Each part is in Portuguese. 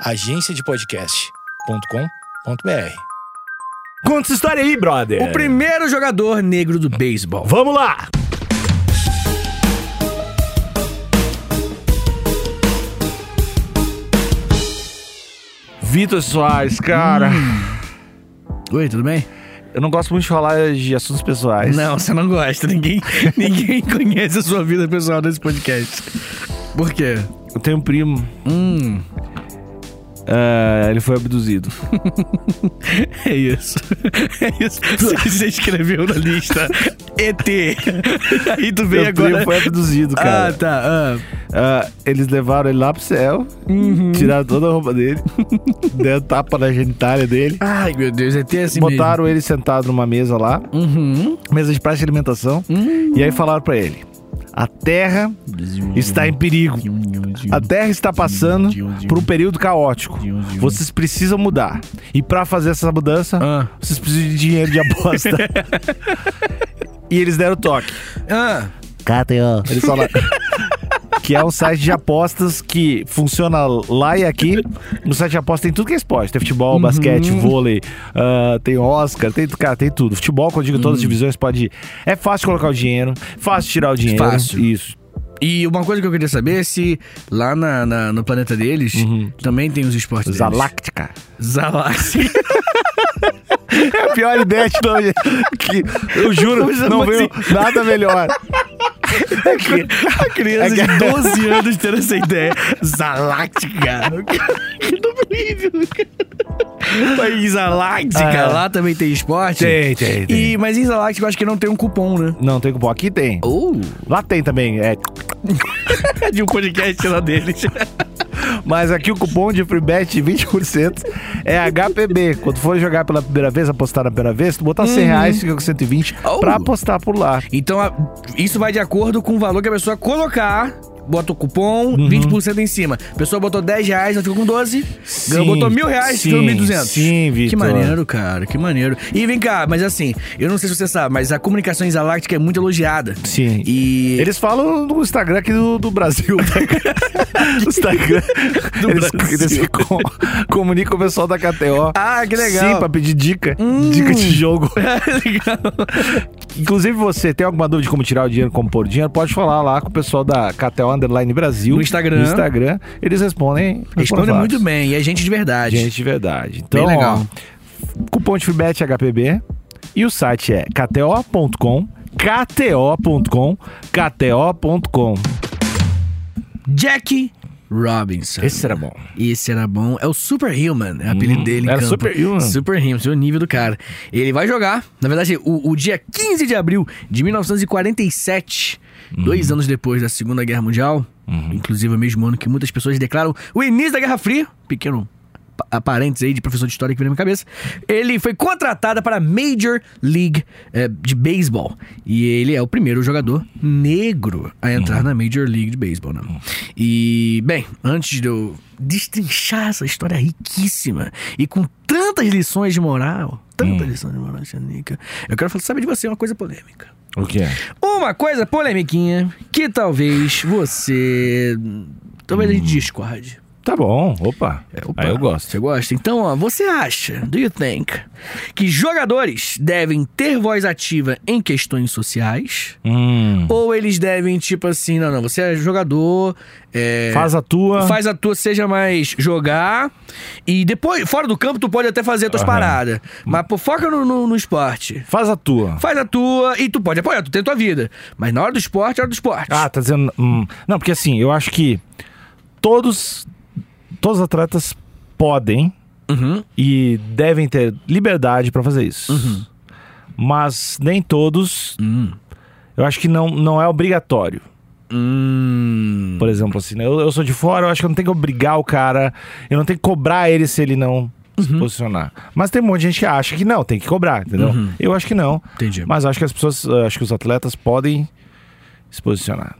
agenciadepodcast.com.br. Conta essa história aí, brother. O primeiro jogador negro do beisebol. Vamos lá. Vitor Soares, cara. Oi, tudo bem? Eu não gosto muito de falar de assuntos pessoais. Não, você não gosta. Ninguém, ninguém conhece a sua vida pessoal nesse podcast. Por quê? Eu tenho um primo. Hum, é, ele foi abduzido. é isso. É isso. Você escreveu na lista ET. Aí tu veio Meu primo agora. foi abduzido, cara. Ah, tá. ah. Ah, eles levaram ele lá pro céu, Uhum. tiraram toda a roupa dele, deram tapa na genitália dele, Ai, meu Deus, ET é assim botaram ele sentado numa mesa lá, mesmo. Uhum. mesa de praça de alimentação, e aí falaram pra ele: a Terra está em perigo. A Terra está passando por um período caótico. Vocês precisam mudar. E pra fazer essa mudança, Ah. vocês precisam de dinheiro de aposta. e eles deram toque. Ah, KTO. Eles falaram. Que é um site de apostas que funciona lá e aqui. No site de apostas tem tudo que é esporte. Tem futebol, basquete, vôlei, ah, tem Oscar, tem, cara, tem tudo. Futebol, quando eu digo todas as divisões, pode ir. É fácil colocar o dinheiro, fácil tirar o dinheiro. Fácil. Isso. e uma coisa que eu queria saber é se lá na, na- no planeta deles também tem os esportes deles. Zalactica. É a pior ideia de nome. Que, eu juro, não veio nada melhor. É que, A criança É que- de 12 anos tendo essa ideia. Zaláctica. Que nome horrível. Mas em Zaláctica, Ah. lá também tem esporte? Tem, tem, tem. E, mas em Zaláctica eu acho que não tem um cupom, né? não tem cupom. Aqui tem. Oh. Lá tem também. É, de um podcast lá deles. Mas aqui o cupom de FreeBet 20% é HPB. Quando for jogar pela primeira vez, apostar na primeira vez, tu botar 100 reais, fica com 120 Oh. pra apostar por lá. Então, isso vai de acordo com o valor que a pessoa colocar. Bota o cupom, 20% em cima. A pessoa botou 10 reais, ela ficou com 12. Ganhou, botou mil reais, ficou sim, 1.200. Sim, Vitor. Que maneiro, cara, que maneiro. E vem cá, mas assim, eu não sei se você sabe, mas a comunicação exaláctica é muito elogiada. Sim. E. Eles falam no Instagram aqui do, do Brasil. no Instagram. Do eles, Brasil. eles com- comunicam o pessoal da KTO. Ah, que legal. Sim, pra pedir dica. Hum. Dica de jogo. legal. Inclusive, você tem alguma dúvida de como tirar o dinheiro, como pôr o dinheiro, pode falar lá com o pessoal da KTO Underline Brasil. No Instagram. No Respondem. Eles respondem. Responde fácil. muito bem, e é gente de verdade. Gente de verdade. Então, Bem legal. ó, cupom de FreeBet HPB e o site é kto.com, kto.com, kto.com. Jack Robinson. Esse era bom. Esse era bom. É o Superhuman, é o apelido Hum, dele. era. Superhuman. Superhuman, seu nível do cara. Ele vai jogar, na verdade, o, o dia 15 de abril de 1947, Uhum. dois anos depois da Segunda Guerra Mundial, inclusive o mesmo ano que muitas pessoas declaram o início da Guerra Fria, pequeno pa- parênteses aí de professor de história que veio na minha cabeça, ele foi contratado para a Major League eh, de Beisebol. E ele é o primeiro jogador negro a entrar na Major League de Beisebol, né? E, bem, antes de eu destrinchar essa história riquíssima e com tantas lições de moral, tantas lições de moral, Xanica, eu quero saber de você uma coisa polêmica. O que é? Uma coisa polemiquinha que talvez você. Talvez a gente discorde. Tá bom, opa. Opa, Aí eu gosto. Você gosta? Então, ó, você acha, do you think, que jogadores devem ter voz ativa em questões sociais? Hum. Ou eles devem, tipo assim, não, não, você é jogador, é, Faz a tua. faz a tua, seja mais jogar, e depois, fora do campo, tu pode até fazer as tuas Aham. paradas. Mas pô, foca no, no, no esporte. Faz a tua. Faz a tua e tu pode apoiar, tu tem a tua vida. Mas na hora do esporte, é hora do esporte. Ah, tá dizendo. hum. Não, porque assim, eu acho que todos. Todos os atletas podem Uhum. e devem ter liberdade pra fazer isso. Mas nem todos. Hum. Eu acho que não, não é obrigatório. Hum. Por exemplo, assim, né? eu, eu sou de fora, eu acho que eu não tenho que obrigar o cara, eu não tenho que cobrar ele se ele não se posicionar. Mas tem um monte de gente que acha que não, tem que cobrar, entendeu? Uhum. Eu acho que não. Entendi. Mas acho que as pessoas, acho que os atletas podem se posicionar.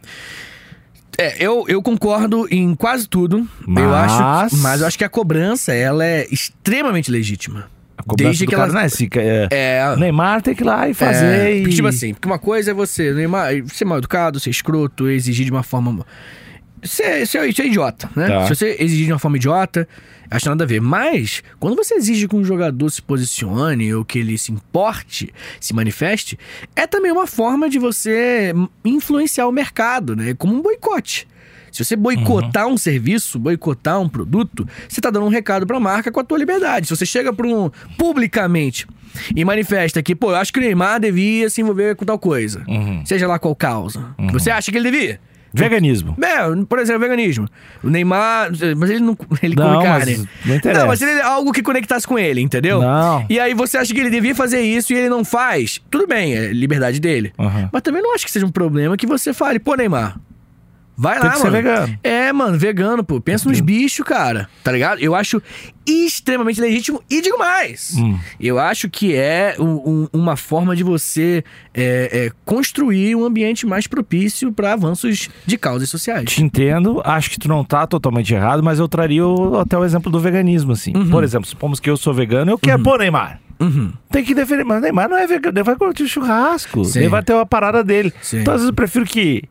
É, eu, eu concordo em quase tudo. Eu Mas- acho, mas eu acho que a cobrança, ela é extremamente legítima. A cobrança Desde que cara, ela- né? Se, é, É. Neymar tem que ir lá e fazer. É, e... tipo assim, porque uma coisa é você Neymar, ser mal educado, ser escroto, exigir de uma forma. Isso é, isso é- isso é idiota, né? Tá. Se você exigir de uma forma idiota, acho nada a ver. Mas, quando você exige que um jogador se posicione ou que ele se importe, se manifeste, é também uma forma de você influenciar o mercado, né? Como um boicote. Se você boicotar um serviço, boicotar um produto, você tá dando um recado pra marca com a tua liberdade. Se você chega para um publicamente e manifesta que, pô, eu acho que o Neymar devia se envolver com tal coisa, seja lá qual causa, que você acha que ele devia? Veganismo. É, por exemplo, veganismo. O Neymar. Mas ele não. Ele Não, come mas carne. não interessa. Não, mas ele, algo que conectasse com ele, entendeu? Não. E aí você acha que ele devia fazer isso e ele não faz? Tudo bem, é liberdade dele. Aham. Mas também não acho que seja um problema que você fale, pô, Neymar. Vai Tem lá, mano. vegano. É, mano, vegano, pô. Pensa nos bichos, cara. Tá ligado? Eu acho extremamente legítimo e digo mais. Hum. Eu acho que é um- um- uma forma de você é, é, construir um ambiente mais propício para avanços de causas sociais. Te entendo, acho que tu não tá totalmente errado, mas eu traria o- até o exemplo do veganismo, assim. Por exemplo, supomos que eu sou vegano, eu quero pôr Neymar. Uhum. Tem que defender, mas Neymar não é vegano, ele vai curtir churrasco, Sim. ele vai ter uma parada dele. Sim. Então, às vezes, eu prefiro que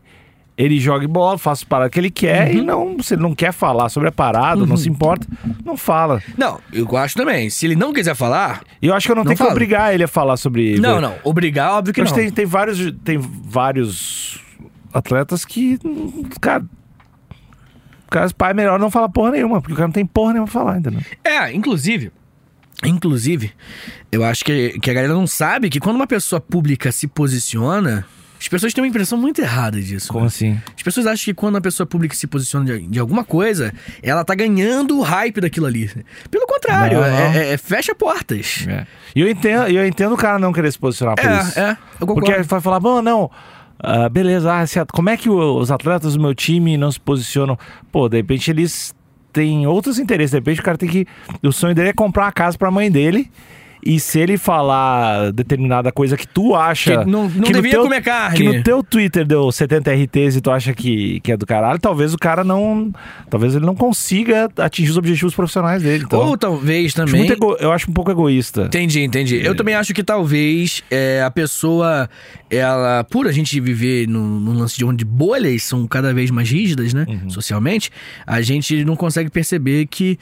ele jogue bola, faça a parada que ele quer Uhum. e não, se ele não quer falar sobre a parada, não se importa, não fala. Não, eu acho também. Se ele não quiser falar. Eu acho que eu não, Não tenho que obrigar ele a falar sobre. Não, não. Obrigar, óbvio que Mas não. tem, tem vários tem vários atletas que, cara, o cara, pai, é melhor não falar porra nenhuma, porque o cara não tem porra nenhuma pra falar, entendeu? É, inclusive. Inclusive, eu acho que, que a galera não sabe que quando uma pessoa pública se posiciona, as pessoas têm uma impressão muito errada disso. Como né? assim? As pessoas acham que quando uma pessoa pública se posiciona de, de alguma coisa, ela tá ganhando o hype daquilo ali. Pelo contrário, Não, é- não. é- é fecha portas. É. E eu entendo, eu entendo o cara não querer se posicionar por isso. É, é, eu concordo. Porque ele vai falar, bom, não. ah, beleza, ah, a- como é que os atletas do meu time não se posicionam? Pô, de repente eles têm outros interesses. De repente o cara tem que. O sonho dele é comprar uma casa pra mãe dele. E se ele falar determinada coisa que tu acha. Que não- não no devia comer carne. Que no teu Twitter deu 70 RTs e tu acha que, que é do caralho, talvez o cara não. Talvez ele não consiga atingir os objetivos profissionais dele. Então, Ou talvez acho também. muito ego- eu acho um pouco egoísta. Entendi, entendi. Eu também acho que talvez é, a pessoa, ela, por a gente viver num, num lance de onde bolhas são cada vez mais rígidas, né, socialmente, a gente não consegue perceber que.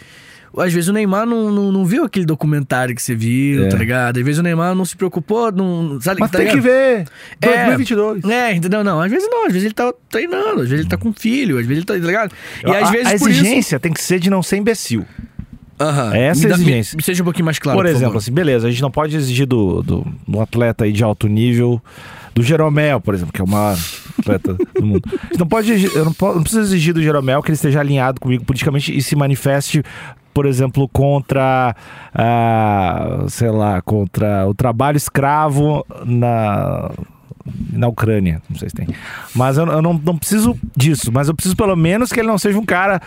Às vezes o Neymar não, não, não viu aquele documentário que você viu, É. tá ligado? Às vezes o Neymar não se preocupou, não. Sabe, Mas tá tem que ligado? ver. É. 2022. É, entendeu? Não, às vezes não, às vezes ele tá treinando, às vezes ele tá com filho, às vezes ele tá, tá ligado? E a, às vezes a por isso. exigência tem que ser de não ser imbecil. É essa Me a dá- exigência. me seja um pouquinho mais claro. por por exemplo, favor. assim, beleza, a gente não pode exigir do, do, do atleta aí de alto nível, do Jeromel, por exemplo, que é o maior atleta do mundo. A gente não pode, eu não, po- não preciso exigir do Jeromel que ele esteja alinhado comigo politicamente e se manifeste, por exemplo, contra, ah, sei lá, contra o trabalho escravo na na Ucrânia, não sei se tem. Mas eu, eu não, não preciso disso, mas eu preciso pelo menos que ele não seja um cara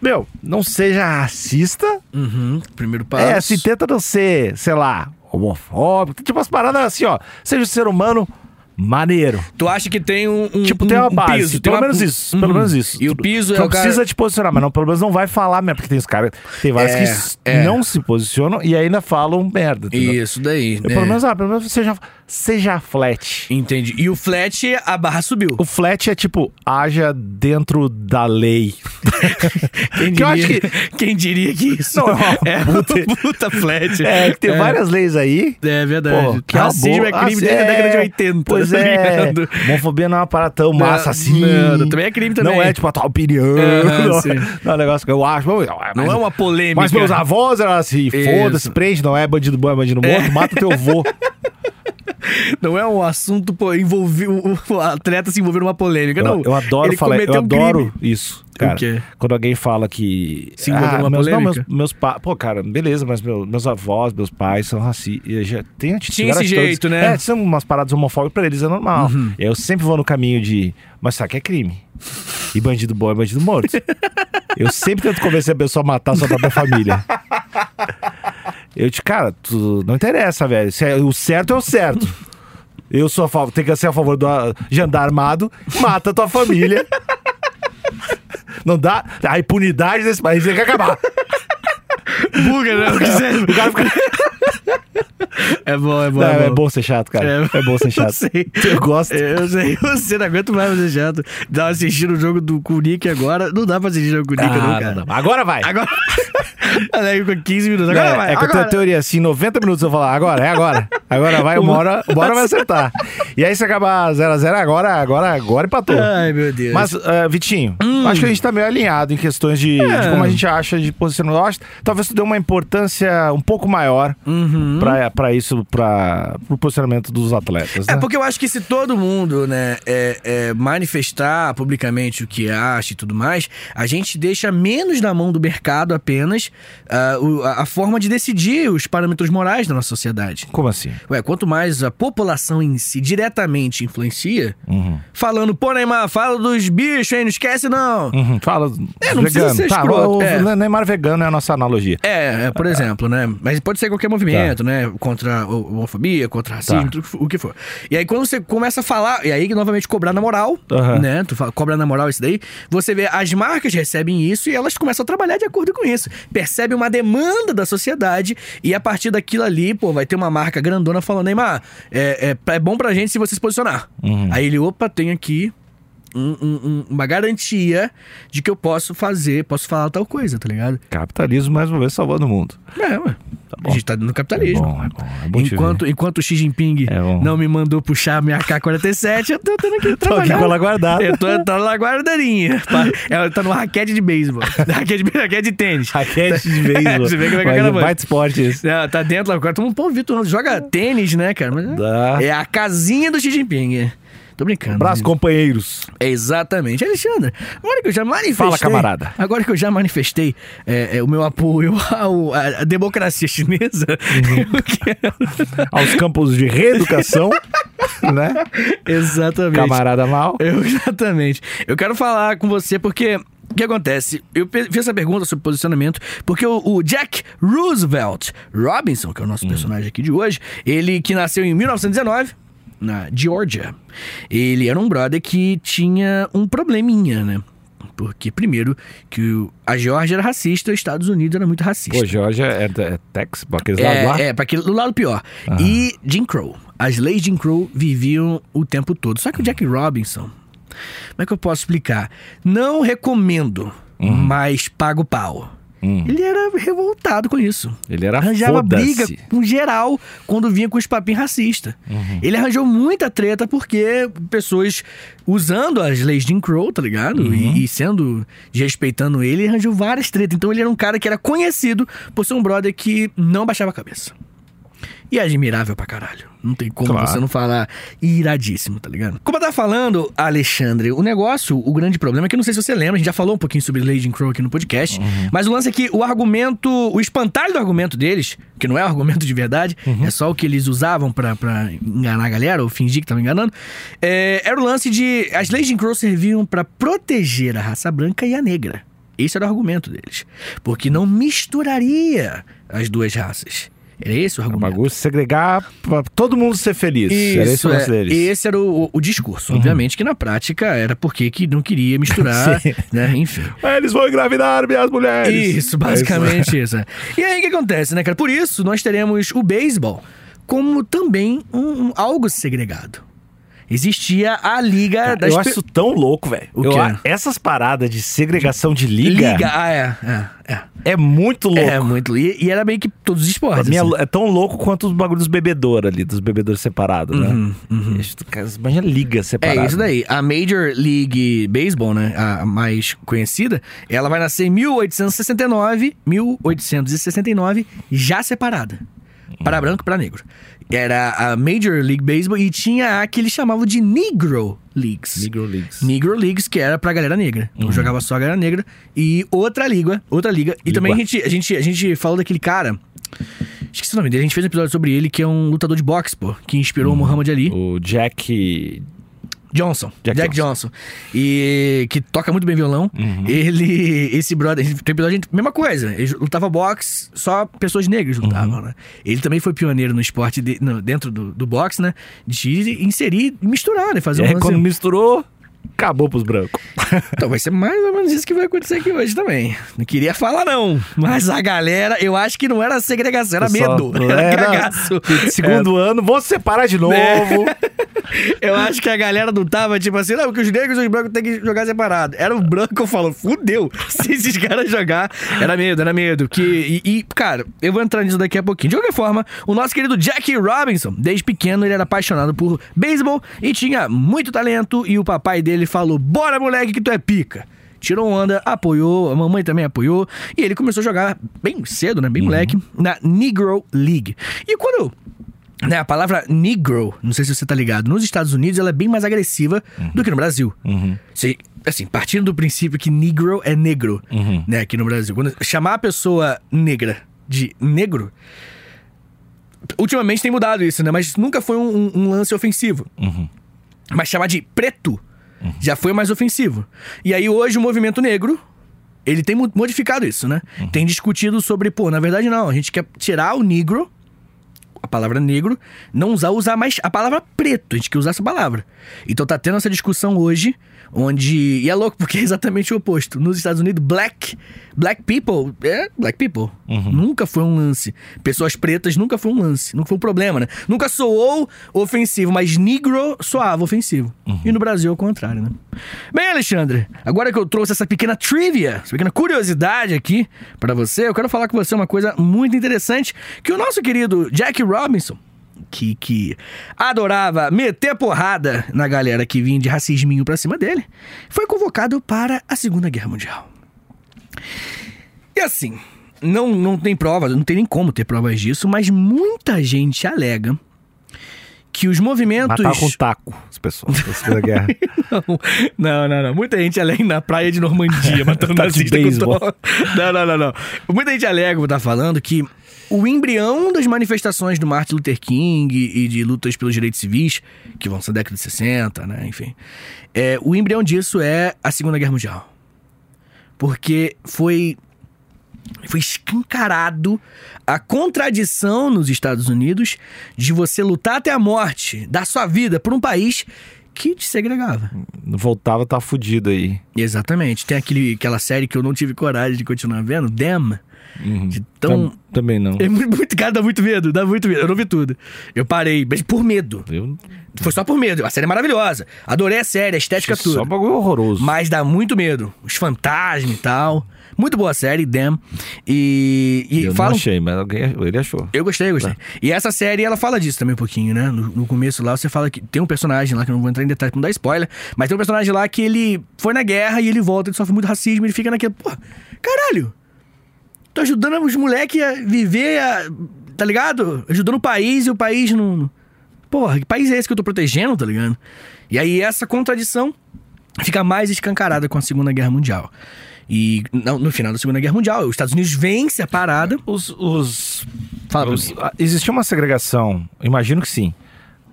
meu, não seja racista, Uhum, primeiro passo. é, se tenta não ser, sei lá, homofóbico, tipo umas paradas assim, ó. Seja um ser humano maneiro. Tu acha que tem um, um- Tipo, tem uma um base. piso, pelo uma- menos isso. Uhum. Pelo menos isso. E o piso é o cara... precisa te posicionar, mas não, pelo menos não vai falar mesmo. Porque tem os caras. Tem vários É, que é. não se posicionam e ainda falam merda. entendeu? Isso daí, Eu, né? Pelo menos, ah, pelo menos seja, seja flat. Entendi. E o flat, a barra subiu. O flat é tipo, haja dentro da lei. Quem que eu diria, acho que- quem diria que isso Não, é uma é puta- uma puta flat. É, que tem várias leis aí. É verdade. Pô, que é Racismo é crime Ah, desde a é, década de 80. Pois tá é. Homofobia não é uma parada tão massa Não, assim. não, também é crime também. Não é tipo a tua opinião. Não, sim. não é um negócio que eu acho. Não, Não é uma polêmica. Mas meus avós eram assim, foda-se, prende, não é bandido bom, é bandido morto, mata teu avô. Não é um assunto, pô, envolver o, atleta se envolver numa polêmica, não. Eu, adoro falar, eu um adoro crime. isso. Cara, quando alguém fala que. Se envolveu numa meus, não, polêmica? meus, meus pais. Pô, cara, beleza, mas meu- meus avós, meus pais são racistas. Já tem atitude. Tinha esse atitudes- jeito, né? Uhum. É, são umas paradas homofóbicas pra eles, é normal. Eu sempre vou no caminho de. Mas sabe que é crime. E bandido bom é bandido morto. Eu sempre tento convencer a pessoa a matar sua própria família. Eu te, cara, tu, não interessa, velho. Se é- o certo é o certo. Eu sou a favor, tem que ser a favor do de andar armado, mata a tua família. Não dá. A impunidade desse país tem que acabar. Buga, né? O cara fica. É bom, é bom. Não, é, é, bom. bom ser chato, cara. É, bom ser chato. Eu sei. Eu gosto. Eu sei, você não aguenta mais fazer chato. Dá assistindo o jogo do com agora. Não dá pra assistir o jogo com Nick, não, Ah, cara. não, não. Agora vai. Agora. Aí, com 15 minutos. Agora vai. é que eu tenho a agora. teoria assim, 90 minutos eu falar, agora, é agora. Agora vai, uma hora, uma hora vai acertar. E aí se acabar 0x0, agora, agora, agora empatou. Ai, meu Deus. Mas, eh, Vitinho, Hum. acho que a gente tá meio alinhado em questões de, É. de como a gente acha de posicionamento. Talvez tu dê uma importância um pouco maior Uhum. pra, pra isso, pra, pro posicionamento dos atletas, É né? porque eu acho que se todo mundo, né, é, é, manifestar publicamente o que acha e tudo mais, a gente deixa menos na mão do mercado apenas o- a, a forma de decidir os parâmetros morais da nossa sociedade. Como assim? Ué, quanto mais a população em si diretamente influencia, Uhum. falando, pô, Neymar, fala dos bichos, hein? Não esquece, não. Uhum, Fala, É, não precisa vegano. ser tá, escroto, o, é. o Neymar vegano é a nossa analogia. É, é, por exemplo, né? Mas pode ser qualquer movimento, Tá. né? Contra o- homofobia, contra racismo, tudo o que for. E aí, quando você começa a falar, e aí, novamente, cobrar na moral, Aham. né? Tu fala, cobra na moral isso daí, você vê as marcas recebem isso e elas começam a trabalhar de acordo com isso. Percebe uma demanda da sociedade e a partir daquilo ali, pô, vai ter uma marca grandona falando, Neymar, é, é, é bom pra gente se você se posicionar. Uhum. Aí ele, opa, tem aqui um- um- um- uma garantia de que eu posso fazer, posso falar tal coisa, tá ligado? Capitalismo, mais uma vez, salvando o mundo. É, ué. bom. a gente tá no É capitalismo. bom, é bom. É bom Enquanto, enquanto o Xi Jinping É não me mandou puxar a minha K-47, eu tô tendo que Tô aqui trabalhar. com ela guardada. Eu tô, tô lá guardadinha. Ela tá no raquete de beisebol. raquete, de- raquete de tênis. Raquete de beisebol. Você vê como é que é é aquela baita esporte isso. Não, tá dentro lá. Agora todo mundo, pô, Vitor, joga tênis, né, cara? Mas é a casinha do Xi Jinping. Tô brincando. Abraço, companheiros. É exatamente. Alexandre, agora que eu já manifestei. Fala, camarada. Agora que eu já manifestei é, é, o meu apoio ao, à, democracia chinesa, Uhum. quero. Aos campos de reeducação, né? Exatamente. Camarada mal. Eu- exatamente. Eu quero falar com você porque. O que acontece? Eu fiz essa pergunta sobre posicionamento porque o, o Jack Roosevelt Robinson, que é o nosso personagem aqui de hoje, ele que nasceu em 1919 na Georgia, ele era um brother que tinha um probleminha, né? Porque, primeiro, que a Georgia era racista e os Estados Unidos era muito racista. Pô, Georgia é, é Texas, pra aqueles lados lá. É, é, pra aquele, do lado pior. E Jim Crow. As leis de Jim Crow viviam o tempo todo. Só que o Jack Robinson, como é que eu posso explicar? Não recomendo, mas pago pau. Hum. Ele era revoltado com isso. Ele era Arranjava briga com geral quando vinha com os papinhos racistas. Uhum. Ele arranjou muita treta porque pessoas usando as leis de Jim Crow, tá ligado? Uhum. E, e sendo, desrespeitando ele, ele arranjou várias tretas. Então ele era um cara que era conhecido por ser um brother que não baixava a cabeça. E é admirável pra caralho. Não tem como Claro. você não falar iradíssimo, tá ligado? Como eu tava falando, Alexandre, o negócio, o grande problema é que eu não sei se você lembra, a gente já falou um pouquinho sobre Lady Crow aqui no podcast, mas o lance é que o argumento, o espantalho do argumento deles, que não é o argumento de verdade, é só o que eles usavam pra, pra enganar a galera, ou fingir que estavam enganando, é, era o lance de. As Jim Crow serviam pra proteger a raça branca e a negra. Esse era o argumento deles. Porque não misturaria as duas raças. Era esse o O argumento. bagulho é segregar pra todo mundo ser feliz. era esse o lance é, deles. Uhum. esse era o, o discurso. Obviamente que na prática era porque que não queria misturar, né? Enfim. Eles vão engravidar minhas mulheres. Isso, basicamente isso. é. E aí o que acontece, né, cara? Por isso nós teremos o beisebol como também um, um- algo segregado. Existia a liga Cara, das eu acho isso tão louco, velho. Essas paradas de segregação de liga, liga. Ah, é, é, é. é muito louco. É muito. E, e era meio que todos os esportes. é, assim. é tão louco quanto os bagulhos dos bebedores ali, dos bebedores separados, né? Uhum, cara, Imagina liga separada. É isso daí. A Major League Baseball, né, a mais conhecida, ela vai nascer em 1869, 1869, já separada. Para branco e para negro. Era a Major League Baseball e tinha a que eles chamavam de Negro Leagues. Negro Leagues. Negro Leagues, que era pra galera negra. Uhum. Então jogava só a galera negra. E outra liga, outra liga. E Liga. também a gente, a, gente, a gente falou daquele cara. Esqueci o nome dele. A gente fez um episódio sobre ele, que é um lutador de boxe, pô. Que inspirou o Muhammad Ali. O Jack. Johnson. Jack Jack, Johnson. E que toca muito bem violão. Uhum. Ele. Esse brother. Tem episódio, gente- mesma coisa. Ele lutava boxe, só pessoas negras lutavam, Uhum. né? Ele também foi pioneiro no esporte, de- no- dentro do, do boxe, né? De inserir e misturar, né? Fazer E um aí, lance- quando misturou, Acabou pros brancos. Então vai ser mais ou menos isso que vai acontecer aqui hoje também. Não queria falar, não. Mas a galera, eu acho que não era segregação, era Pessoal, medo. Era é, cagaço. Segundo ano, vou separar de novo. Eu acho que a galera não tava tipo assim, não, porque os negros e os brancos têm que jogar separado. Era o branco falou, fudeu. Se esses caras jogar, era medo, era medo. Que, e, e, cara, eu vou entrar nisso daqui a pouquinho. De qualquer forma, o nosso querido Jackie Robinson, desde pequeno, ele era apaixonado por beisebol e tinha muito talento. E o papai dele falou: Bora, moleque, que tu é pica. Tirou onda, apoiou, a mamãe também apoiou. E ele começou a jogar bem cedo, né? Bem moleque, na Negro League. E quando né, a palavra negro, não sei se você tá ligado, nos Estados Unidos ela é bem mais agressiva do que no Brasil. Se- assim, partindo do princípio que negro é negro, né, aqui no Brasil. Quando chamar a pessoa negra de negro, ultimamente tem mudado isso, né, mas nunca foi um, um- um lance ofensivo. Mas chamar de preto já foi mais ofensivo. E aí hoje o movimento negro ele tem mo- modificado isso, né? Tem discutido sobre, pô, na verdade não, a gente quer tirar o negro a palavra negro, não usar, usar mais a palavra preto. A gente quer usar essa palavra. Então tá tendo essa discussão hoje, onde. E é louco, porque é exatamente o oposto. Nos Estados Unidos, black. Black people é black people. Nunca foi um lance. Pessoas pretas nunca foi um lance. Nunca foi um problema, né? Nunca soou ofensivo, mas negro soava ofensivo. E no Brasil é o contrário, né? Bem, Alexandre, agora que eu trouxe essa pequena trivia, essa pequena curiosidade aqui pra você, eu quero falar com você uma coisa muito interessante que o nosso querido Jack Robinson, que, que adorava meter porrada na galera que vinha de racisminho pra cima dele, foi convocado para a Segunda Guerra Mundial. E assim, não, não tem prova, não tem nem como ter provas disso, mas muita gente alega que os movimentos. Matar com taco as pessoas da Segunda Guerra. Não, não, não. Muita gente alega na praia de Normandia, matando de nazista com to- Não, não, não, não. Muita gente alega, tá falando, que o embrião das manifestações do Martin Luther King e de lutas pelos direitos civis, que vão ser década de 60, né, enfim. É, o embrião disso é a Segunda Guerra Mundial. Porque foi foi escancarado a contradição nos Estados Unidos de você lutar até a morte da sua vida por um país que te segregava. Voltava, tá fudido aí. Exatamente. Tem aquele, aquela série que eu não tive coragem de continuar vendo, Them. De tão... Tam- também não. É muito, muito, cara, dá muito medo, dá muito medo. Eu não vi tudo. Eu parei, mas por medo. Eu, Foi só por medo. A série é maravilhosa. Adorei a série, a estética tudo. só bagulho horroroso. Mas dá muito medo. Os fantasmas e tal. Muito boa série, Them. E, e eu falam não achei, mas alguém, ele achou. eu gostei, eu gostei. E essa série, ela fala disso também um pouquinho, né? No, no começo lá, você fala que tem um personagem lá, que eu não vou entrar em detalhes pra não dar spoiler, mas tem um personagem lá que ele foi na guerra e ele volta, ele sofre muito racismo, ele fica naquele, pô, caralho, tô ajudando os moleques a viver, a- tá ligado? Ajudando o país e o país não... Porra, que país é esse que eu tô protegendo, tá ligado? E aí essa contradição fica mais escancarada com a Segunda Guerra Mundial. E no, no final da Segunda Guerra Mundial, os Estados Unidos vence a parada. Os, os, Fala os- existia uma segregação, imagino que sim.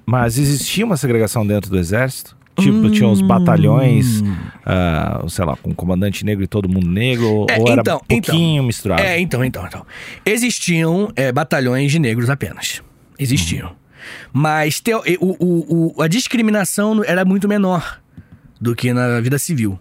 Mas existia uma segregação dentro do exército? Tipo, tinha os batalhões, Hum. ah, sei lá, com comandante negro e todo mundo negro, É, ou era então, um pouquinho então. misturado? É, então, então, então. Existiam é, batalhões de negros apenas. Existiam. Mas teo- e- o, o- o- a discriminação era muito menor do que na vida civil.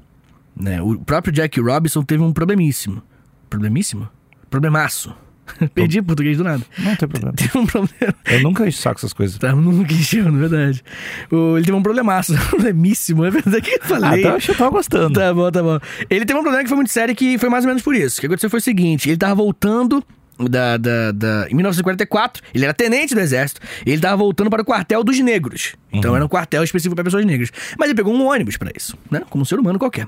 Né? O próprio Jack Robinson teve um problemíssimo. Problemíssimo? Problemaço. Perdi o português do nada. Não tem problema. Teve um problema. Eu nunca saco essas coisas. Tá, nunca encheu, na verdade. O- ele teve um problemaço. Problemíssimo, é verdade que eu Ah, falei. eu acho que eu tava gostando. Tá bom, tá bom. Ele teve um problema que foi muito sério que foi mais ou menos por isso. O que aconteceu foi o seguinte: ele tava voltando. Da, da, da- em 1944, ele era tenente do exército, e ele tava voltando para o quartel dos negros. Então era um quartel específico para pessoas negras. Mas ele pegou um ônibus para isso, né? Como um ser humano qualquer.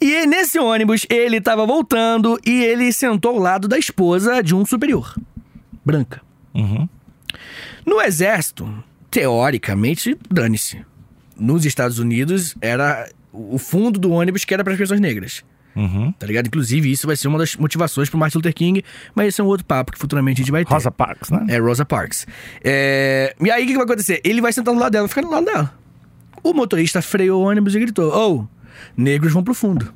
E nesse ônibus, ele tava voltando e ele sentou ao lado da esposa de um superior, branca. Uhum. No exército, teoricamente, dane-se. Nos Estados Unidos, era o fundo do ônibus que era para as pessoas negras. Uhum. Tá ligado? Inclusive, isso vai ser uma das motivações pro Martin Luther King, mas esse é um outro papo que futuramente a gente vai ter. Rosa Parks, né? É, Rosa Parks. É, E aí, o que, que vai acontecer? Ele vai sentar do lado dela, ficar do lado dela. O motorista freou o ônibus e gritou: Ô, negros vão pro fundo.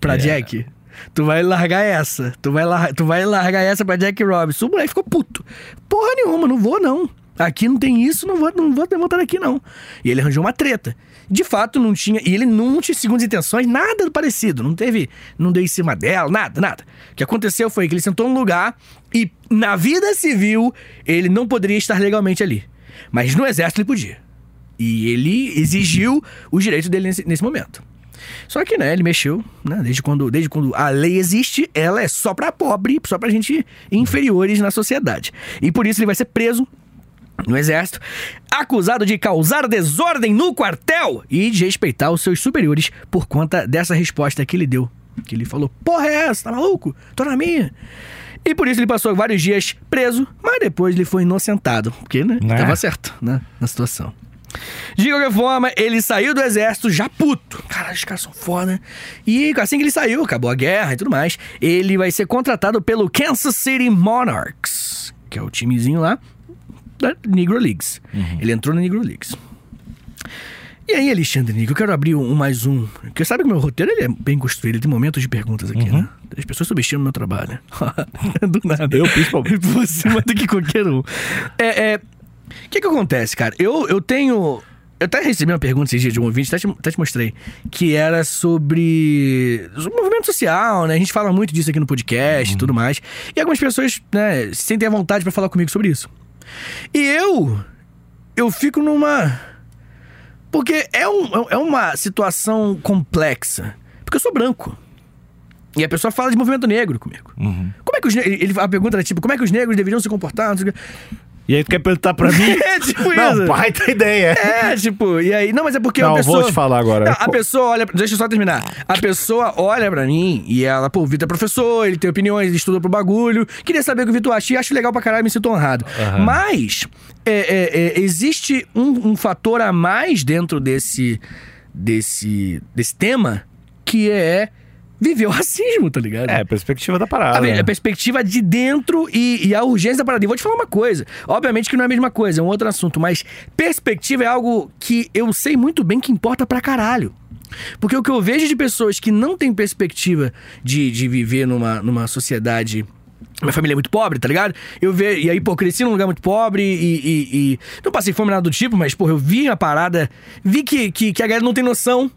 Pra É. Jack. Tu vai largar essa. Tu vai, lar... tu vai largar essa pra Jack Robinson. O moleque ficou puto. Porra nenhuma, não vou não. Aqui não tem isso, não vou, não vou levantar daqui, não. E ele arranjou uma treta. De fato, não tinha. E ele não tinha segundas intenções, nada parecido. Não teve. Não deu em cima dela, nada, nada. O que aconteceu foi que ele sentou num lugar e, na vida civil, ele não poderia estar legalmente ali. Mas no exército ele podia. E ele exigiu os direitos dele nesse, nesse momento. Só que, né, ele mexeu, né? Desde quando, desde quando a lei existe, ela é só pra pobre, só pra gente inferiores na sociedade. E por isso ele vai ser preso no exército, acusado de causar desordem no quartel e de respeitar os seus superiores por conta dessa resposta que ele deu. Que ele falou: Porra, é essa? Tá maluco? Tô na minha. E por isso ele passou vários dias preso, mas depois ele foi inocentado, porque, né? Né? Tava certo, né? Na situação. De qualquer forma, ele saiu do exército já puto. Cara, os caras são foda. E assim que ele saiu, acabou a guerra e tudo mais, ele vai ser contratado pelo Kansas City Monarchs, que é o timezinho lá da Negro Leagues. Ele entrou na Negro Leagues. E aí, Alexandre Nico, eu quero abrir um, um mais um. Porque sabe que o meu roteiro ele é bem construído, ele tem momentos de perguntas aqui, né? As pessoas subestimam o meu trabalho. Do nada. Eu, principalmente. Você mais do que qualquer um. É. é... O que que acontece, cara? Eu, eu tenho. Eu até recebi uma pergunta esses dias de um ouvinte, até te, até te mostrei, que era sobre, sobre movimento social, né? A gente fala muito disso aqui no podcast e tudo mais. E algumas pessoas, né, se sentem à vontade pra falar comigo sobre isso. E eu. Eu fico numa. Porque é, um, é uma situação complexa. Porque eu sou branco. E a pessoa fala de movimento negro comigo. Como é que os negros. Ele, a pergunta era tipo: como é que os negros deveriam se comportar? Não. E aí tu quer perguntar pra mim? É tipo Não, isso. baita ideia. É, tipo, e aí. Não, mas é porque Não, a pessoa. vou te falar agora. Não, a pessoa olha. Deixa eu só terminar. A pessoa olha pra mim e ela, pô, o Vitor é professor, ele tem opiniões, ele estuda pro bagulho. Queria saber o que o Vitor acha e acho legal pra caralho, me sinto honrado. Mas, é, é, é, existe um, um fator a mais dentro desse, desse, desse tema que é viver o racismo, tá ligado? É, perspectiva da parada. A, ver- né? a perspectiva de dentro e, e a urgência da parada. E vou te falar uma coisa. Obviamente que não é a mesma coisa, é um outro assunto. Mas perspectiva é algo que eu sei muito bem que importa pra caralho. Porque o que eu vejo de pessoas que não têm perspectiva de, de viver numa, numa sociedade. Minha família é muito pobre, tá ligado? Eu vejo. E aí, pô, cresci num lugar muito pobre e. e- e- não passei fome nada do tipo, mas, pô, eu vi a parada. Vi que, que, que a galera não tem noção,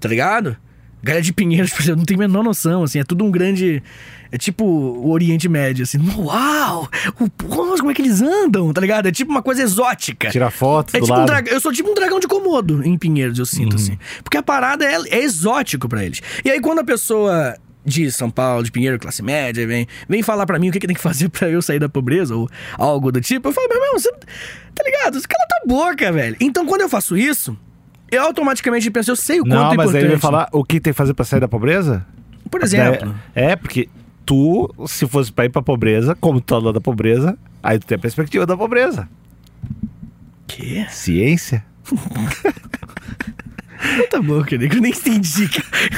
tá ligado? Galera de Pinheiros, por exemplo, não tem a menor noção, assim, é tudo um grande. É tipo o Oriente Médio, assim, uau! O, nossa, como é que eles andam, tá ligado? É tipo uma coisa exótica. Tira foto É tipo um dragão. Eu sou tipo um dragão de Komodo em Pinheiros, eu sinto, assim. Porque a parada é, é exótico pra eles. E aí, quando a pessoa de São Paulo, de Pinheiro, classe média, vem, vem falar pra mim o que, que tem que fazer pra eu sair da pobreza ou algo do tipo, eu falo, meu irmão, você. Tá ligado? Cala tua boca, velho. Então, quando eu faço isso, eu automaticamente penso, eu sei o quanto Não, é mas importante. aí ele vai falar o que tem que fazer pra sair da pobreza? Por exemplo. É, é, porque tu, se fosse pra ir pra pobreza, como tu tá lá da pobreza, aí tu tem a perspectiva da pobreza. Quê? Ciência? Tá bom, querido. Eu nem entendi.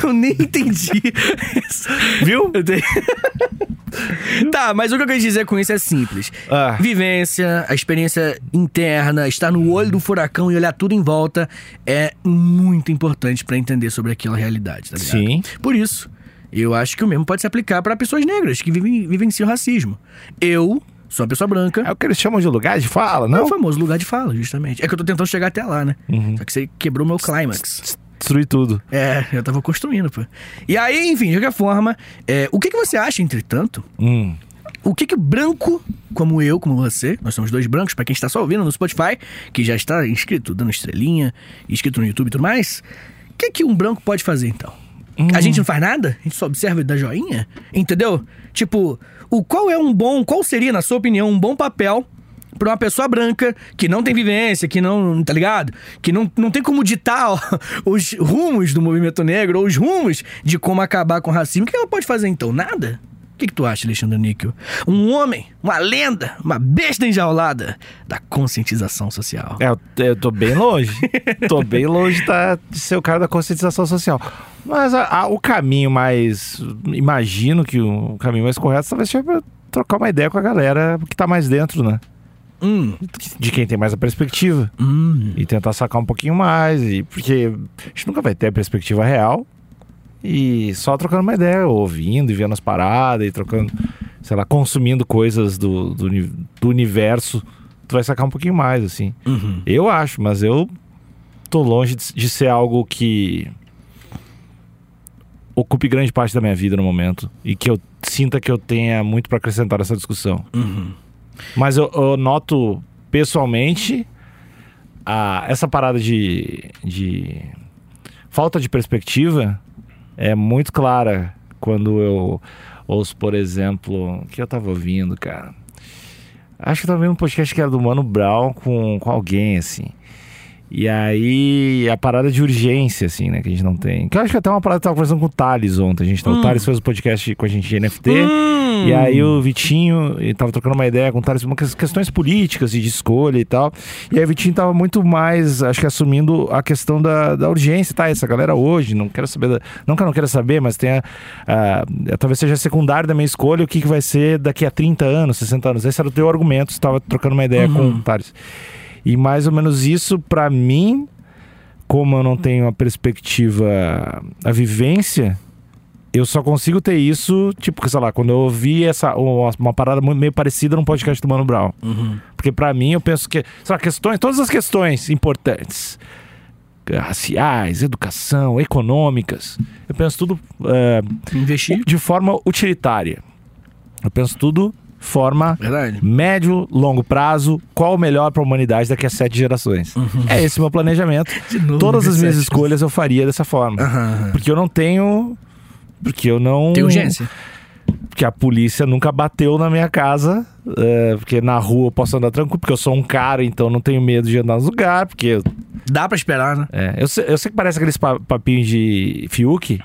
Eu nem entendi. Viu? Tenho- tá, mas o que eu quero dizer com isso é simples. Ah. Vivência, a experiência interna, estar no olho do furacão e olhar tudo em volta é muito importante pra entender sobre aquela realidade, tá ligado? Sim. Por isso, eu acho que o mesmo pode se aplicar pra pessoas negras que vivem, vivenciam racismo. Eu sou uma pessoa branca. É o que eles chamam de lugar de fala, É o não? Uhum. famoso lugar de fala, justamente. É que eu tô tentando chegar até lá, né? Só que você quebrou meu clímax. Destruir tudo. É, eu tava construindo, pô. E aí, enfim, de qualquer forma, é, o que, que você acha, entretanto, Hum. o que que branco, como eu, como você, nós somos dois brancos, pra quem está só ouvindo no Spotify, que já está inscrito, dando estrelinha, inscrito no YouTube e tudo mais, o que que um branco pode fazer, então? A gente não faz nada? A gente só observa e dá joinha? Entendeu? Tipo, o qual é um bom, qual seria, na sua opinião, um bom papel pra uma pessoa branca que não tem vivência, que não, tá ligado? Que não, não tem como ditar ó, os rumos do movimento negro ou os rumos de como acabar com o racismo. O que ela pode fazer então? Nada? O que, que tu acha, Alexandre Níquel? Um homem, uma lenda, uma besta enjaulada da conscientização social. É, eu, eu tô bem longe. tô bem longe tá, de ser o cara da conscientização social. Mas a- a- o caminho mais. Imagino que o caminho mais correto talvez seja trocar uma ideia com a galera que tá mais dentro, né? Hum, De quem tem mais a perspectiva. hum. E tentar sacar um pouquinho mais. E, porque a gente nunca vai ter a perspectiva real. E só trocando uma ideia, ouvindo e vendo as paradas e trocando, sei lá, consumindo coisas do, do, do universo tu vai sacar um pouquinho mais, assim. Uhum. Eu acho, mas eu tô longe de, de ser algo que ocupe grande parte da minha vida no momento e que eu sinta que eu tenha muito para acrescentar nessa discussão. Uhum. Mas eu, eu noto pessoalmente a, essa parada de, de falta de perspectiva é muito clara quando eu ouço, por exemplo, que eu tava ouvindo, cara. Acho que eu tava vendo um podcast que era do Mano Brown com, com alguém, assim. E aí, a parada de urgência, assim, né, que a gente não tem. Que eu acho que até uma parada que eu tava conversando com o Thales ontem. A gente, O Thales fez um podcast com a gente de NFT. Hum. E aí o Vitinho tava trocando uma ideia com o Thales, umas questões políticas e de escolha e tal. E aí o Vitinho tava muito mais, acho que assumindo a questão da, da urgência, tá? Essa galera hoje, não quero saber, da, não que eu não quero saber, mas tem a, a- talvez seja secundário da minha escolha o que, que vai ser daqui a 30 anos, 60 anos. Esse era o teu argumento, você tava trocando uma ideia com o Thales. E mais ou menos isso, pra mim, como eu não tenho a perspectiva, a vivência, eu só consigo ter isso, tipo, sei lá, quando eu ouvi essa, uma, uma parada meio parecida num podcast do Mano Brown. Uhum. Porque pra mim, eu penso que, sei lá, questões, todas as questões importantes, raciais, educação, econômicas, eu penso tudo é, Investir. de forma utilitária. Eu penso tudo forma Verdade. médio, longo prazo, qual o melhor para a humanidade daqui a sete gerações. É esse meu planejamento. Novo, Todas as minhas escolhas eu faria dessa forma. Aham. Porque eu não tenho. Porque eu não. Tem urgência. Porque a polícia nunca bateu na minha casa. é, porque na rua eu posso andar tranquilo, porque eu sou um cara, então não tenho medo de andar nos lugares. Porque. Dá pra esperar, né? é, eu, sei, eu sei que parece aqueles pa- papinhos de Fiuk.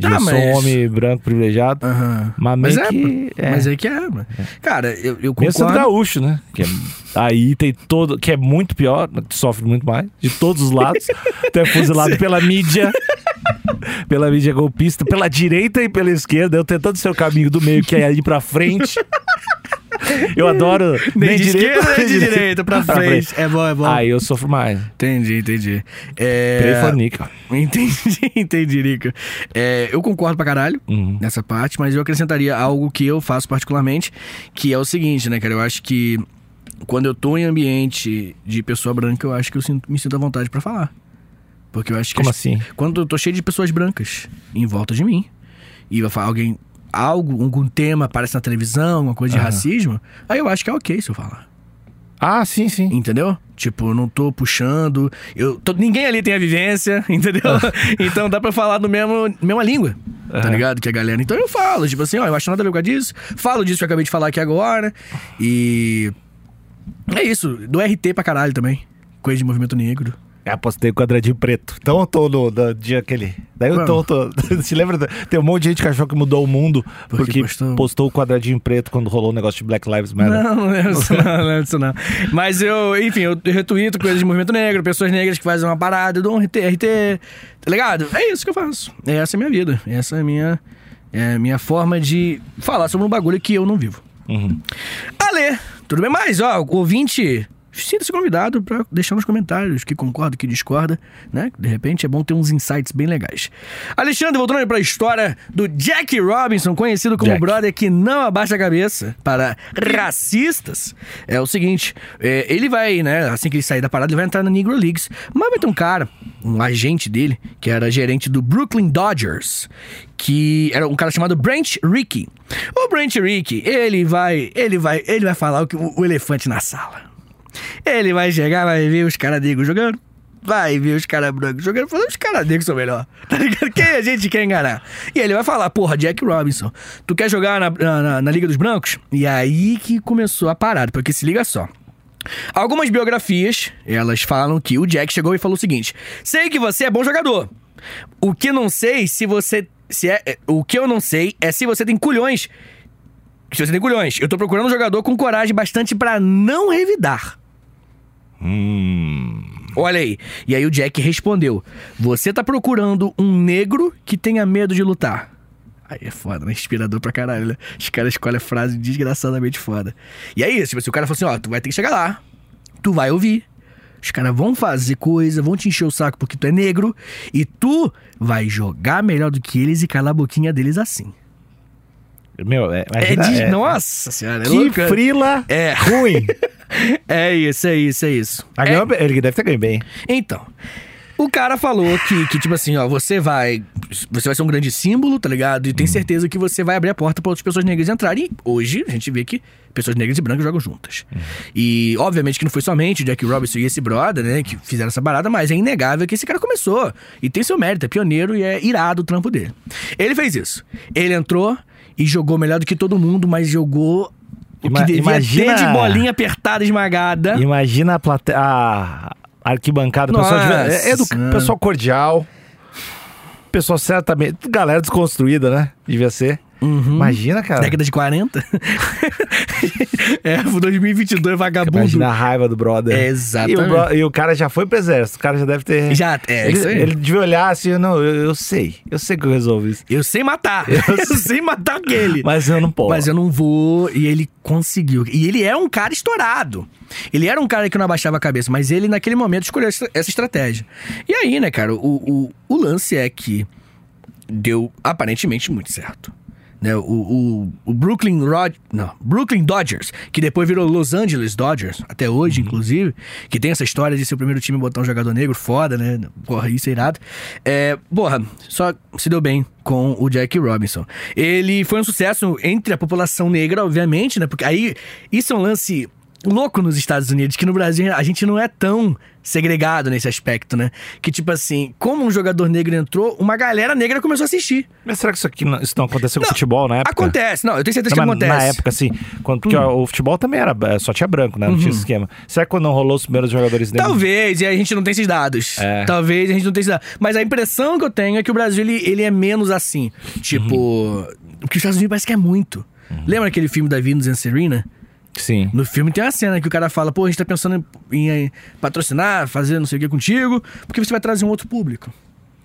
De eu sou mas- um homem branco privilegiado. Aham. Mas Mas é, que. É. Mas é que é, mano. Cara, eu, eu Mesmo concordo. gaúcho, né? Que é- aí tem todo. Que é muito pior, tu sofre muito mais, de todos os lados. tu é fuzilado pela mídia, pela mídia golpista, pela direita e pela esquerda. Eu tentando ser o caminho do meio, que é ir pra frente. Eu adoro. Nem, de esquerda, nem de direita, pra frente. É bom, é bom. Aí eu sofro mais. Entendi, entendi. É... Nickel. Entendi, entendi, Rica. É, eu concordo pra caralho Uhum. nessa parte, mas eu acrescentaria algo que eu faço particularmente, que é o seguinte, né, cara? Eu acho que quando eu tô em ambiente de pessoa branca, eu acho que eu sinto- me sinto à vontade pra falar. Porque eu acho que. Como as- assim? Quando eu tô cheio de pessoas brancas em volta de mim, e vai falar alguém. Algo, algum tema aparece na televisão, alguma coisa de racismo, aí eu acho que é ok se eu falar. Ah, sim, sim. Entendeu? Tipo, eu não tô puxando. Eu tô- ninguém ali tem a vivência, entendeu? então dá pra falar no mesmo mesma língua. Tá ligado? Que a galera. Então eu falo, tipo assim, ó, eu acho nada legal disso. Falo disso que eu acabei de falar aqui agora. E. É isso. Do RT pra caralho também. Coisa de movimento negro. É, postei o quadradinho preto. Então eu tô no, no dia aquele. Daí eu tô, tô. Se lembra? Tem um monte de gente que achou que mudou o mundo Porque porque, postou- o quadradinho preto quando rolou o negócio de Black Lives Matter. Não, não lembro disso não, não lembro disso não. Mas eu, enfim, eu retuito coisas de movimento negro, pessoas negras que fazem uma parada, eu dou um RT, RT, tá ligado? É isso que eu faço. Essa é a minha vida. Essa é a minha, é a minha forma de falar sobre um bagulho que eu não vivo. Uhum. Ale, tudo bem mais? Ó, o ouvinte, sinta-se convidado pra deixar nos comentários que concorda, que discorda, né? De repente é bom ter uns insights bem legais. Alexandre, voltando pra história do Jack Robinson, conhecido como o Jack. brother que não abaixa a cabeça para racistas. É o seguinte, é, ele vai, né, assim que ele sair da parada, ele vai entrar na Negro Leagues, mas vai ter um cara, um agente dele, que era gerente do Brooklyn Dodgers, que era um cara chamado Brent Rickey. O Brent Rickey, ele vai, ele vai, ele vai falar o, que, o, o elefante na sala. Ele vai chegar, vai ver os caras negros jogando. Vai ver os caras brancos jogando. Falando, os caras negros são melhor. Tá ligado? Quem a gente quer enganar? E ele vai falar, porra, Jack Robinson, tu quer jogar na, na, na- Liga dos Brancos? E aí que começou a parada, porque se liga só. Algumas biografias, elas falam que o Jack chegou e falou o seguinte: Sei que você é bom jogador. O que não sei se você. Se é, o que eu não sei é se você tem culhões. Se você tem culhões. Eu tô procurando um jogador com coragem bastante pra não revidar. Hum. Olha aí. E aí o Jack respondeu: Você tá procurando um negro que tenha medo de lutar. Aí é foda, né? Inspirador pra caralho, né? Os caras escolhem a frase desgraçadamente foda. E aí, tipo, se o cara falou assim: Ó, tu vai ter que chegar lá, tu vai ouvir. Os caras vão fazer coisa, vão te encher o saco porque tu é negro e tu vai jogar melhor do que eles e calar a boquinha deles assim. Meu, é, É imagina, de... é- Nossa senhora, é Que louco, frila É. ruim. É isso, é isso, é isso. Ah, bem. Ele deve ter ganho bem. Então, o cara falou que, que, tipo assim, ó, você vai. Você vai ser um grande símbolo, tá ligado? E tem certeza que você vai abrir a porta pra outras pessoas negras entrarem. E hoje a gente vê que pessoas negras e brancas jogam juntas. E, obviamente, que não foi somente o Jack Robinson e esse brother, né, que fizeram essa parada, mas é inegável que esse cara começou. E tem seu mérito, é pioneiro e é irado o trampo dele. Ele fez isso. Ele entrou e jogou melhor do que todo mundo, mas jogou. O Ima- que devia imagina- ter de bolinha apertada, esmagada. Imagina a, plate... a arquibancada, pessoal, de... é, edu- Senhora. pessoal cordial. Pessoal certamente. Galera desconstruída, né? Devia ser. Imagina, cara. Década de 40. é, 2022, vagabundo. Imagina a raiva do brother. É, E o, exatamente. bro- e o cara já foi pro exército. O cara já deve ter. Já, é, ele, isso aí. ele devia olhar assim, não, eu, eu sei. Eu sei que eu resolvo isso. Eu sei matar. Eu, sei matar aquele. Mas eu não posso. Mas eu não vou. E ele conseguiu. E ele é um cara estourado. Ele era um cara que não abaixava a cabeça, mas ele naquele momento escolheu essa, essa estratégia. E aí, né, cara, o, o, o lance é que deu aparentemente muito certo. Né, o, o, o Brooklyn Rod... Não, Brooklyn Dodgers, que depois virou Los Angeles Dodgers, até hoje, inclusive, que tem essa história de ser o primeiro time botar um jogador negro, foda, né? Porra, isso é irado. É, porra, só se deu bem com o Jack Robinson. Ele foi um sucesso entre a população negra, obviamente, né? Porque aí, isso é um lance louco nos Estados Unidos, que no Brasil a gente não é tão segregado nesse aspecto, né? Que tipo assim, como um jogador negro entrou, uma galera negra começou a assistir. Mas será que isso aqui não, isso não aconteceu com futebol na época? Acontece, não, eu tenho certeza Não, que acontece. Hum. Na época, assim, quando, porque ó, o futebol também era, é, só tinha branco, né? Não Uhum. tinha esse esquema. Será que quando não rolou os primeiros jogadores negros? Talvez, e a gente não tem esses dados. É. Talvez a gente não tenha esses dados. Mas a impressão que eu tenho é que o Brasil, ele, ele é menos assim. Tipo, Uhum. o que os Estados Unidos parece que é muito. Lembra aquele filme da Venus and Serena? Sim. No filme tem uma cena que o cara fala, pô, a gente tá pensando em, em patrocinar, fazer não sei o que contigo, porque você vai trazer um outro público.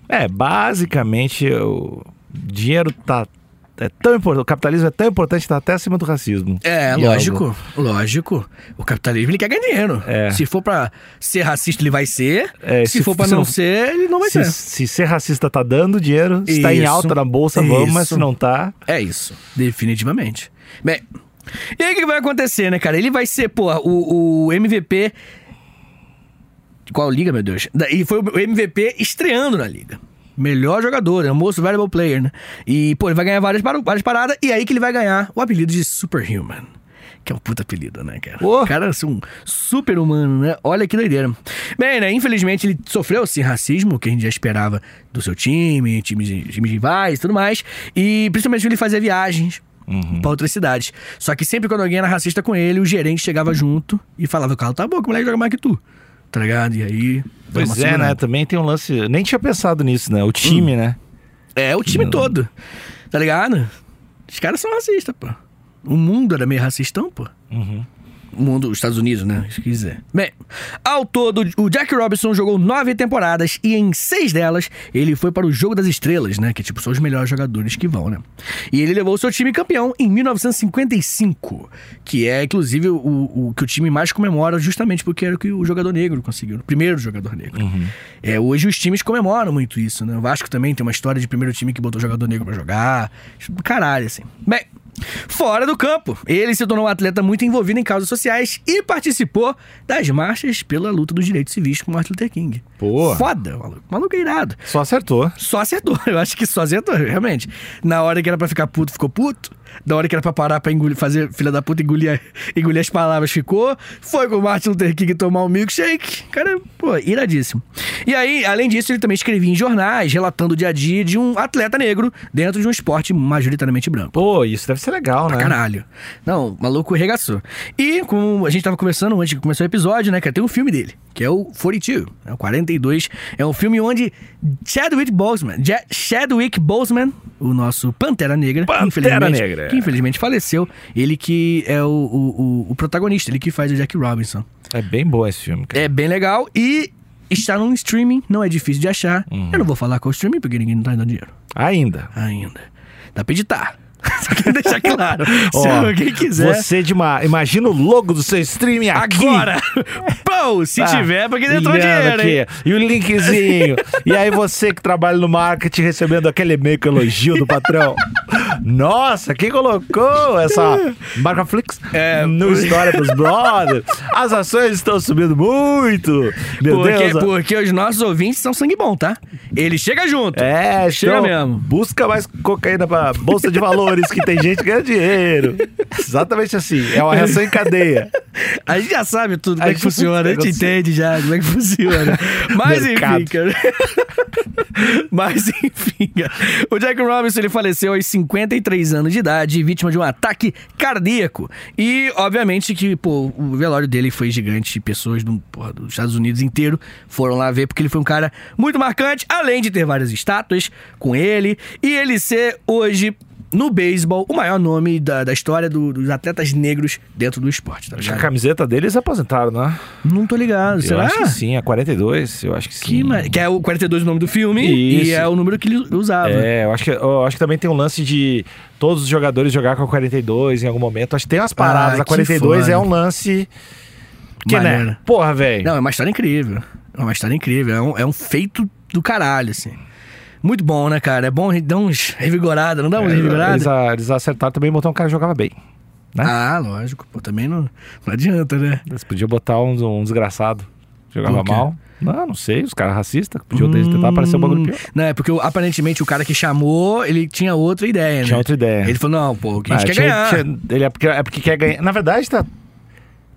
É, basicamente, o dinheiro tá. É tão importante, o capitalismo é tão importante, tá até acima do racismo. É, E lógico, algo. lógico. O capitalismo ele quer ganhar dinheiro. É. Se for pra ser racista, ele vai ser. É, se, se for pra se não não- ser, ele não vai Se, ser. se ser racista tá dando dinheiro, se tá em alta na bolsa, vamos, mas Isso. se não tá. É isso, definitivamente. Bem, e aí o que vai acontecer, né, cara? Ele vai ser, pô, o, o MVP. Qual liga, meu Deus? E foi o MVP estreando na liga. Melhor jogador, é o Most Valuable Player, né? E, pô, ele vai ganhar várias, várias paradas, e aí que ele vai ganhar o apelido de Superhuman. Que é um puta apelido, né, cara? O cara é um super humano, né? Olha que doideira. Bem, né? Infelizmente ele sofreu, sim, racismo, que a gente já esperava do seu time, times, times rivais e tudo mais. E principalmente ele fazia viagens pra outras cidades. Só que sempre quando alguém era racista com ele, o gerente chegava junto e falava: Carlos, tá bom, que o moleque joga mais que tu. Tá ligado? E aí. Pois é, né? Também tem um lance. Nem tinha pensado nisso, né? O time, Hum. né? É, o time todo. Tá ligado? Os caras são racistas, pô. O mundo era meio racistão, pô. O mundo, os Estados Unidos, né? Se quiser. Bem, ao todo, o Jack Robinson jogou nove temporadas e em seis delas ele foi para o Jogo das Estrelas, né? Que tipo, são os melhores jogadores que vão, né? E ele levou o seu time campeão em 1955, que é inclusive o, o que o time mais comemora justamente porque era o que o jogador negro conseguiu, o primeiro jogador negro. É, hoje os times comemoram muito isso, né? O Vasco também tem uma história de primeiro time que botou jogador negro pra jogar. Caralho, assim. Bem, fora do campo, ele se tornou um atleta muito envolvido em causas sociais e participou das marchas pela luta dos direitos civis com Martin Luther King. Pô. Foda, maluco. Maluco é irado. Só acertou. Só acertou, eu acho que só acertou, realmente. Na hora que era pra ficar puto, ficou puto. Na hora que era pra parar pra engolir, fazer filha da puta engolir, engolir as palavras, ficou. Foi com o Martin Luther King tomar um milkshake. Cara, pô, iradíssimo. E aí, além disso, ele também escrevia em jornais, relatando o dia a dia de um atleta negro dentro de um esporte majoritariamente branco. Pô, isso deve ser legal, Pra né? caralho. Não, o maluco regaçou. E, como a gente tava conversando antes que começou o episódio, né, cara, tem um filme dele, que é o 42, é o 42. É um filme onde Chadwick Boseman, Ja- Chadwick Boseman, o nosso Pantera Negra, Pantera infelizmente, Negra. que infelizmente faleceu, ele que é o, o, o- protagonista, ele que faz o Jack Robinson. É bem bom esse filme, cara. É bem legal e está num streaming, não é difícil de achar. Uhum. Eu não vou falar qual streaming, porque ninguém não tá dando dinheiro Ainda. ainda. Dá pra editar. Só quero deixar claro. Se Ó, alguém quiser. Você de uma. Imagina o logo do seu streaming aqui. Agora! Pô, se Tá tiver, porque entrou dinheiro, hein? aqui. E o linkzinho. e aí você que trabalha no marketing recebendo aquele e-mail com elogio do patrão. Nossa, quem colocou essa marca Flix É, no História pros Brothers? As ações estão subindo muito. Meu Porque, Deus. porque os nossos ouvintes são sangue bom, tá? Ele chega junto. É, Chega então, mesmo. Busca mais cocaína pra Bolsa de Valores, que tem gente que ganha dinheiro. Exatamente assim. É uma reação em cadeia. A gente já sabe tudo como A é que funciona, a gente sabe. entende já como é que funciona. Mas Mercado. enfim, cara. Mas enfim, cara. O Jack Robinson ele faleceu aos 53 anos de idade, vítima de um ataque cardíaco. E, obviamente, que pô, o velório dele foi gigante. Pessoas do, porra, dos Estados Unidos inteiro foram lá ver, porque ele foi um cara muito marcante, além de ter várias estátuas com ele. E ele ser hoje. No beisebol, o maior nome da, da história do- dos atletas negros dentro do esporte, tá Acho que a camiseta deles aposentaram, né? Não tô ligado. Eu Será? acho que sim, a 42, eu acho que sim. Que, ma- que é o 42 o nome do filme e Isso. é o número que ele usava. É, eu acho, que, eu acho que também tem um lance de todos os jogadores jogar com a 42 em algum momento. Acho que tem umas paradas. Ah, a 42 que é foda. um lance. Que, né? Maneiro. Porra, velho. Não, é uma história incrível. É uma história incrível. É um, é um feito do caralho, assim. Muito bom, né, cara? É bom dar uns revigorada, não dá uns revigorada? Eles, a- eles acertaram também botar um cara que jogava bem. né? Ah, lógico. Pô, também não, não adianta, né? Eles podiam botar um, um desgraçado. Jogava mal. Não, não sei. Os caras racistas. Podiam tentar aparecer um bagulho pior. Não, é porque aparentemente o cara que chamou, ele tinha outra ideia, né? Tinha outra ideia. Ele falou, não, pô, o que a gente Ah, quer tinha- ganhar. tinha- ele é porque, é porque quer ganhar. Na verdade, tá.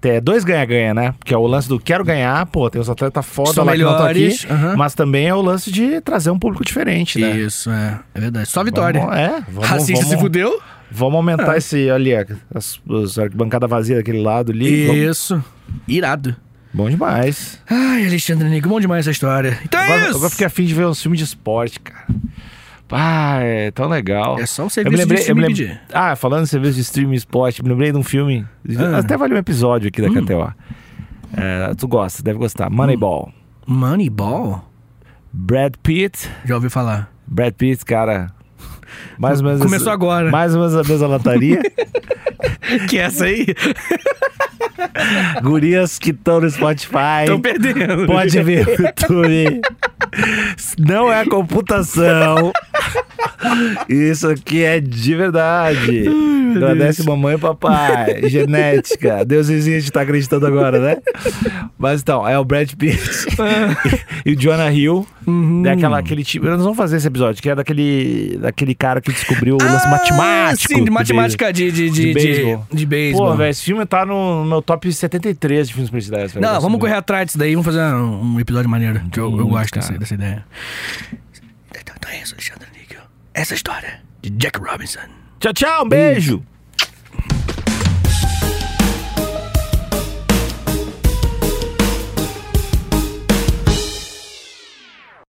É dois ganha-ganha, né? Que é o lance do quero ganhar, pô, tem os atletas foda São lá que não melhores, aqui. Mas também é o lance de trazer um público diferente, né? Isso, é. É verdade. Só vitória. Vamos, é, vamos, Racista se vamos, fudeu? vamos aumentar esse ali, as, as arquibancada vazia daquele lado ali. Vamos- Isso. Irado. Bom demais. Ai, Alexandre Nico, bom demais essa história. Então é Agora, isso. agora fiquei afim de ver uns filmes de esporte, cara. Ah, é tão legal. É só um Eu me serviço lembrei, de eu me streaming. Ah, falando em serviço de streaming esporte, me lembrei de um filme. Ah. Até vale um episódio aqui da Hum. KTO. É, tu gosta, deve gostar. Moneyball. Moneyball? Brad Pitt. Já ouvi falar. Brad Pitt, cara. Mais ou menos. Começou agora. Mais ou menos a mesma lataria. Que essa aí? Gurias que estão no Spotify. Estão perdendo. Pode ver o YouTube. Não é computação. Isso aqui é de verdade. Agradece mamãe e papai. Genética. A gente tá acreditando agora, né? Mas então, é o Brad Pitt e o Jonah Hill. Uhum. É aquela, aquele tipo. Nós vamos fazer esse episódio, que é daquele, daquele cara que descobriu o lance Ah, matemático. Sim, de matemática de, de, de, de de, beisebol. de beisebol. Pô, velho, esse filme tá no meu top 73 de filmes velho. Não, vamos correr atrás disso daí. Vamos fazer um, um episódio maneiro. Que eu, eu Muito, gosto dessa, dessa ideia. Então, então é isso, Alexandre essa história de Jack Robinson. Tchau, tchau, um beijo!